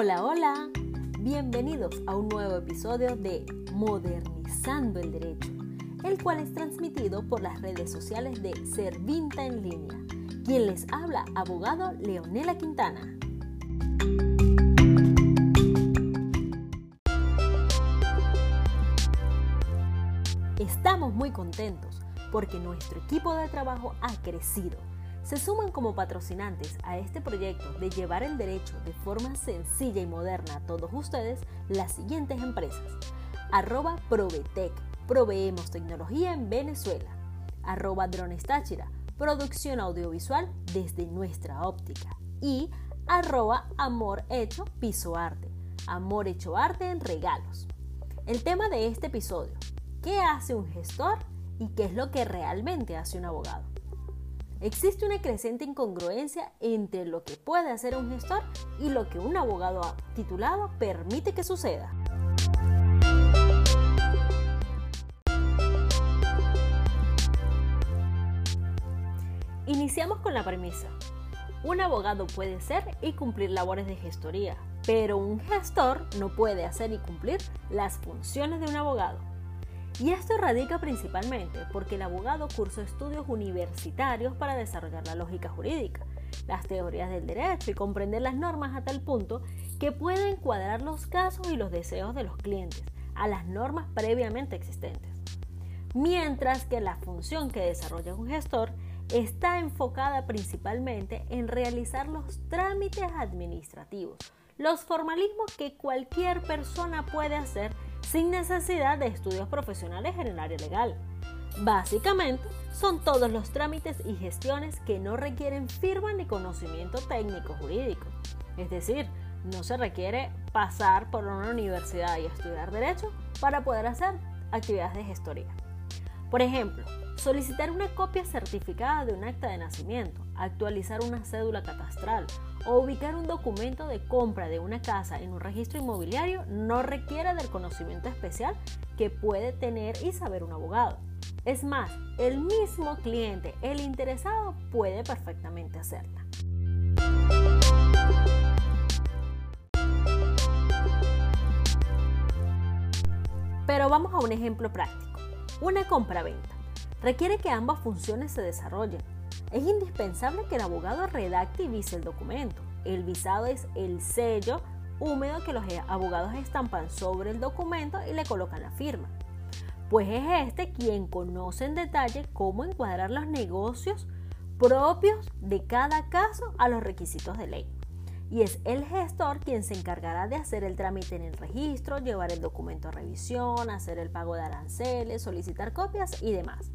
Hola, hola. Bienvenidos a un nuevo episodio de Modernizando el Derecho, el cual es transmitido por las redes sociales de Servinta en línea. Quien les habla, abogado Leonela Quintana. Estamos muy contentos porque nuestro equipo de trabajo ha crecido se suman como patrocinantes a este proyecto de llevar el derecho de forma sencilla y moderna a todos ustedes las siguientes empresas. Arroba Provetec, proveemos tecnología en Venezuela. Arroba Drones Táchira, producción audiovisual desde nuestra óptica. Y arroba Amor Hecho Piso Arte, amor hecho arte en regalos. El tema de este episodio, ¿qué hace un gestor y qué es lo que realmente hace un abogado? Existe una creciente incongruencia entre lo que puede hacer un gestor y lo que un abogado titulado permite que suceda. Iniciamos con la premisa. Un abogado puede ser y cumplir labores de gestoría, pero un gestor no puede hacer y cumplir las funciones de un abogado. Y esto radica principalmente porque el abogado cursó estudios universitarios para desarrollar la lógica jurídica, las teorías del derecho y comprender las normas a tal punto que pueda encuadrar los casos y los deseos de los clientes a las normas previamente existentes. Mientras que la función que desarrolla un gestor está enfocada principalmente en realizar los trámites administrativos, los formalismos que cualquier persona puede hacer sin necesidad de estudios profesionales en el área legal. Básicamente, son todos los trámites y gestiones que no requieren firma ni conocimiento técnico jurídico. Es decir, no se requiere pasar por una universidad y estudiar derecho para poder hacer actividades de gestoría. Por ejemplo, solicitar una copia certificada de un acta de nacimiento, actualizar una cédula catastral o ubicar un documento de compra de una casa en un registro inmobiliario no requiere del conocimiento especial que puede tener y saber un abogado. Es más, el mismo cliente, el interesado, puede perfectamente hacerla. Pero vamos a un ejemplo práctico. Una compra-venta. Requiere que ambas funciones se desarrollen es indispensable que el abogado redacte y vise el documento. El visado es el sello húmedo que los abogados estampan sobre el documento y le colocan la firma. Pues es este quien conoce en detalle cómo encuadrar los negocios propios de cada caso a los requisitos de ley. Y es el gestor quien se encargará de hacer el trámite en el registro, llevar el documento a revisión, hacer el pago de aranceles, solicitar copias y demás.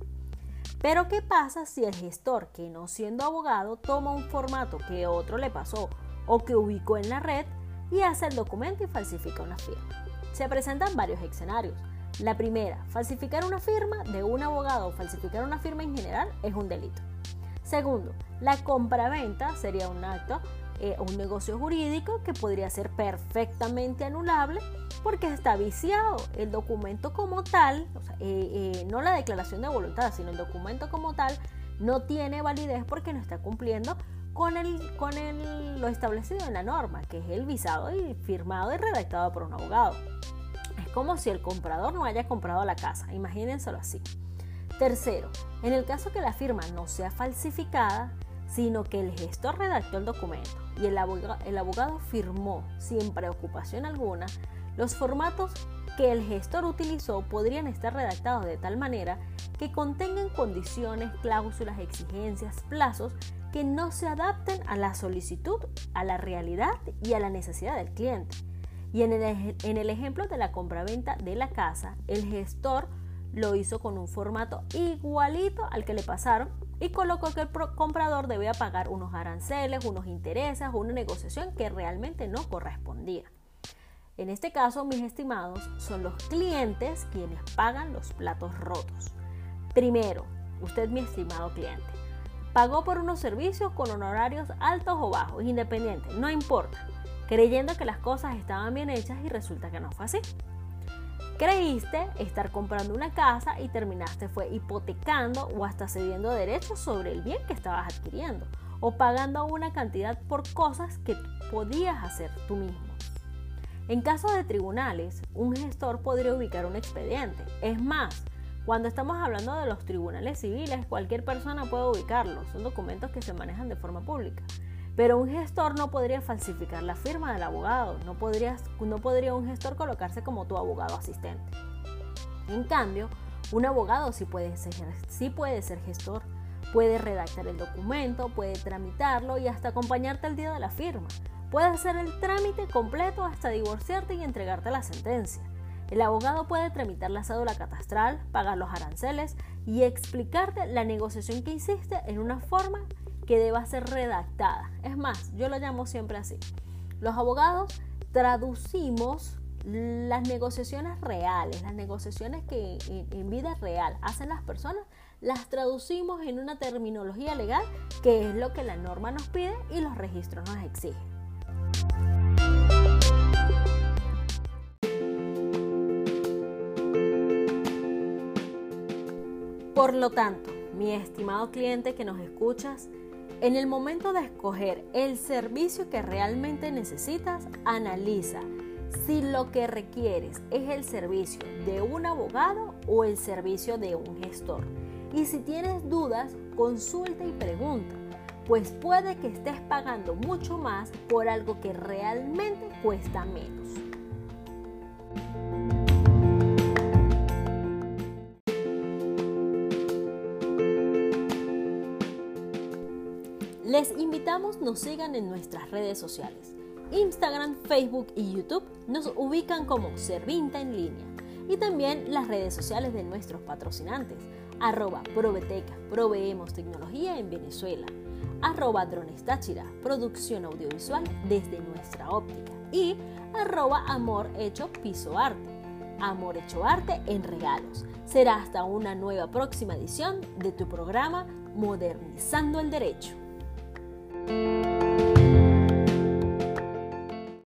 Pero ¿qué pasa si el gestor, que no siendo abogado, toma un formato que otro le pasó o que ubicó en la red y hace el documento y falsifica una firma? Se presentan varios escenarios. La primera, falsificar una firma de un abogado o falsificar una firma en general es un delito. Segundo, la compraventa sería un acto eh, un negocio jurídico que podría ser perfectamente anulable porque está viciado. El documento como tal, eh, eh, no la declaración de voluntad, sino el documento como tal, no tiene validez porque no está cumpliendo con, el, con el, lo establecido en la norma, que es el visado y firmado y redactado por un abogado. Es como si el comprador no haya comprado la casa, imagínenselo así. Tercero, en el caso que la firma no sea falsificada, sino que el gestor redactó el documento y el abogado, firmó sin preocupación alguna, los formatos que el gestor utilizó podrían estar redactados de tal manera que contengan condiciones, cláusulas, exigencias, plazos que no se adapten a la solicitud, a la realidad y a la necesidad del cliente. Y en el, en el ejemplo de la compraventa de la casa, el gestor lo hizo con un formato igualito al que le pasaron y colocó que el comprador debía pagar unos aranceles, unos intereses, una negociación que realmente no correspondía. En este caso, mis estimados, son los clientes quienes pagan los platos rotos. Primero, usted, mi estimado cliente, pagó por unos servicios con honorarios altos o bajos, independientes, no importa, creyendo que las cosas estaban bien hechas y resulta que no fue así. Creíste estar comprando una casa y terminaste fue hipotecando o hasta cediendo derechos sobre el bien que estabas adquiriendo o pagando una cantidad por cosas que podías hacer tú mismo. En caso de tribunales, un gestor podría ubicar un expediente. Es más, cuando estamos hablando de los tribunales civiles, cualquier persona puede ubicarlos. Son documentos que se manejan de forma pública. Pero un gestor no podría falsificar la firma del abogado. No, no podría un gestor colocarse como tu abogado asistente. En cambio, un abogado sí puede ser, sí puede ser gestor. Puede redactar el documento, puede tramitarlo y hasta acompañarte el día de la firma. Puede hacer el trámite completo hasta divorciarte y entregarte la sentencia. El abogado puede tramitar la cédula catastral, pagar los aranceles y explicarte la negociación que hiciste en una forma que deba ser redactada. Es más, yo lo llamo siempre así. Los abogados traducimos las negociaciones reales, las negociaciones que en, vida real hacen las personas, las traducimos en una terminología legal que es lo que la norma nos pide y los registros nos exigen. Por lo tanto, mi estimado cliente que nos escuchas, en el momento de escoger el servicio que realmente necesitas, analiza si lo que requieres es el servicio de un abogado o el servicio de un gestor. Y si tienes dudas, consulta y pregunta pues puede que estés pagando mucho más por algo que realmente cuesta menos. Les invitamos nos sigan en nuestras redes sociales. Instagram, Facebook y YouTube nos ubican como Servinta en línea y también las redes sociales de nuestros patrocinantes, arroba Probeteca, proveemos tecnología en Venezuela, arroba Drones Táchira, producción audiovisual desde nuestra óptica y arroba Amor Hecho Piso Arte, Amor Hecho Arte en regalos. Será hasta una nueva próxima edición de tu programa Modernizando el Derecho. thank you